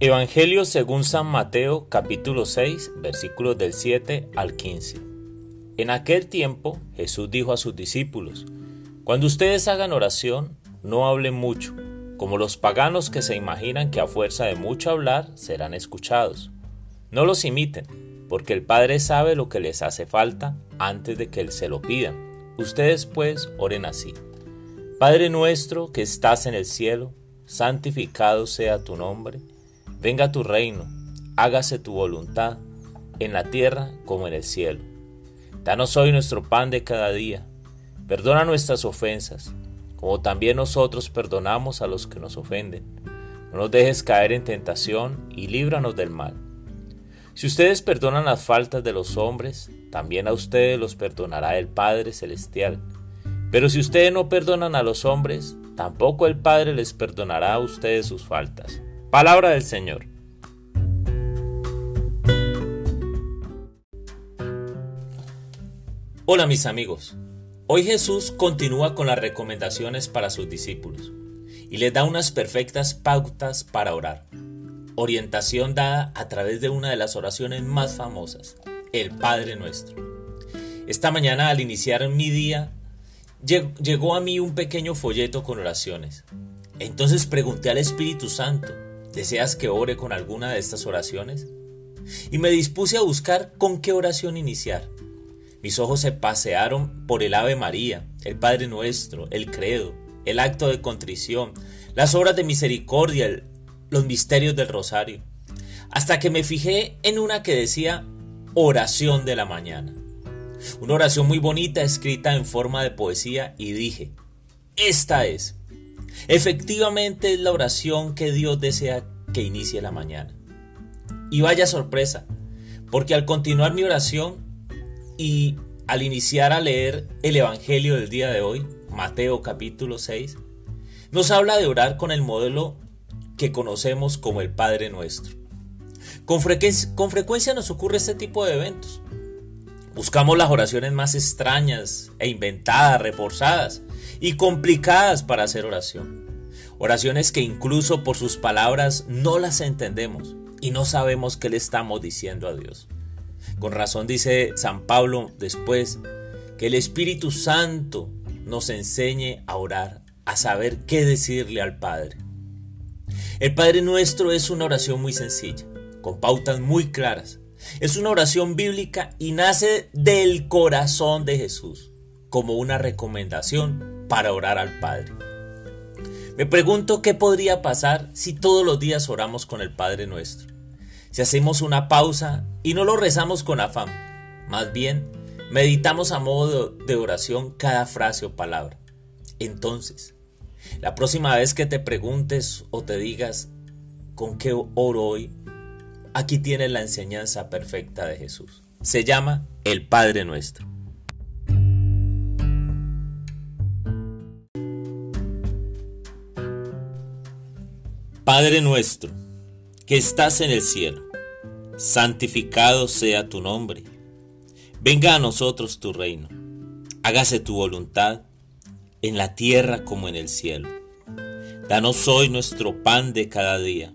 Evangelio según San Mateo capítulo 6 versículos del 7 al 15. En aquel tiempo Jesús dijo a sus discípulos, Cuando ustedes hagan oración, no hablen mucho, como los paganos que se imaginan que a fuerza de mucho hablar serán escuchados. No los imiten, porque el Padre sabe lo que les hace falta antes de que Él se lo pidan. Ustedes pues oren así. Padre nuestro que estás en el cielo, santificado sea tu nombre Venga tu reino, hágase tu voluntad, en la tierra como en el cielo. Danos hoy nuestro pan de cada día. Perdona nuestras ofensas, como también nosotros perdonamos a los que nos ofenden. No nos dejes caer en tentación y líbranos del mal. Si ustedes perdonan las faltas de los hombres, también a ustedes los perdonará el Padre Celestial. Pero si ustedes no perdonan a los hombres, tampoco el Padre les perdonará a ustedes sus faltas. Palabra del Señor. Hola mis amigos. Hoy Jesús continúa con las recomendaciones para sus discípulos y les da unas perfectas pautas para orar. Orientación dada a través de una de las oraciones más famosas, el Padre Nuestro. Esta mañana al iniciar mi día llegó a mí un pequeño folleto con oraciones. Entonces pregunté al Espíritu Santo, ¿Deseas que ore con alguna de estas oraciones? Y me dispuse a buscar con qué oración iniciar. Mis ojos se pasearon por el Ave María, el Padre Nuestro, el Credo, el acto de contrición, las obras de misericordia, los misterios del rosario, hasta que me fijé en una que decía oración de la mañana. Una oración muy bonita escrita en forma de poesía y dije, esta es. Efectivamente es la oración que Dios desea que inicie la mañana. Y vaya sorpresa, porque al continuar mi oración y al iniciar a leer el Evangelio del día de hoy, Mateo capítulo 6, nos habla de orar con el modelo que conocemos como el Padre Nuestro. Con, con frecuencia nos ocurre este tipo de eventos. Buscamos las oraciones más extrañas e inventadas, reforzadas, y complicadas para hacer oración. Oraciones que incluso por sus palabras no las entendemos y no sabemos qué le estamos diciendo a Dios. Con razón dice San Pablo después que el Espíritu Santo nos enseñe a orar, a saber qué decirle al Padre. El Padre nuestro es una oración muy sencilla, con pautas muy claras. Es una oración bíblica y nace del corazón de Jesús, como una recomendación para orar al Padre. Me pregunto qué podría pasar si todos los días oramos con el Padre nuestro. Si hacemos una pausa y no lo rezamos con afán, más bien meditamos a modo de oración cada frase o palabra. Entonces, la próxima vez que te preguntes o te digas con qué oro hoy, aquí tienes la enseñanza perfecta de Jesús. Se llama el Padre nuestro. Padre nuestro, que estás en el cielo, santificado sea tu nombre. Venga a nosotros tu reino. Hágase tu voluntad en la tierra como en el cielo. Danos hoy nuestro pan de cada día.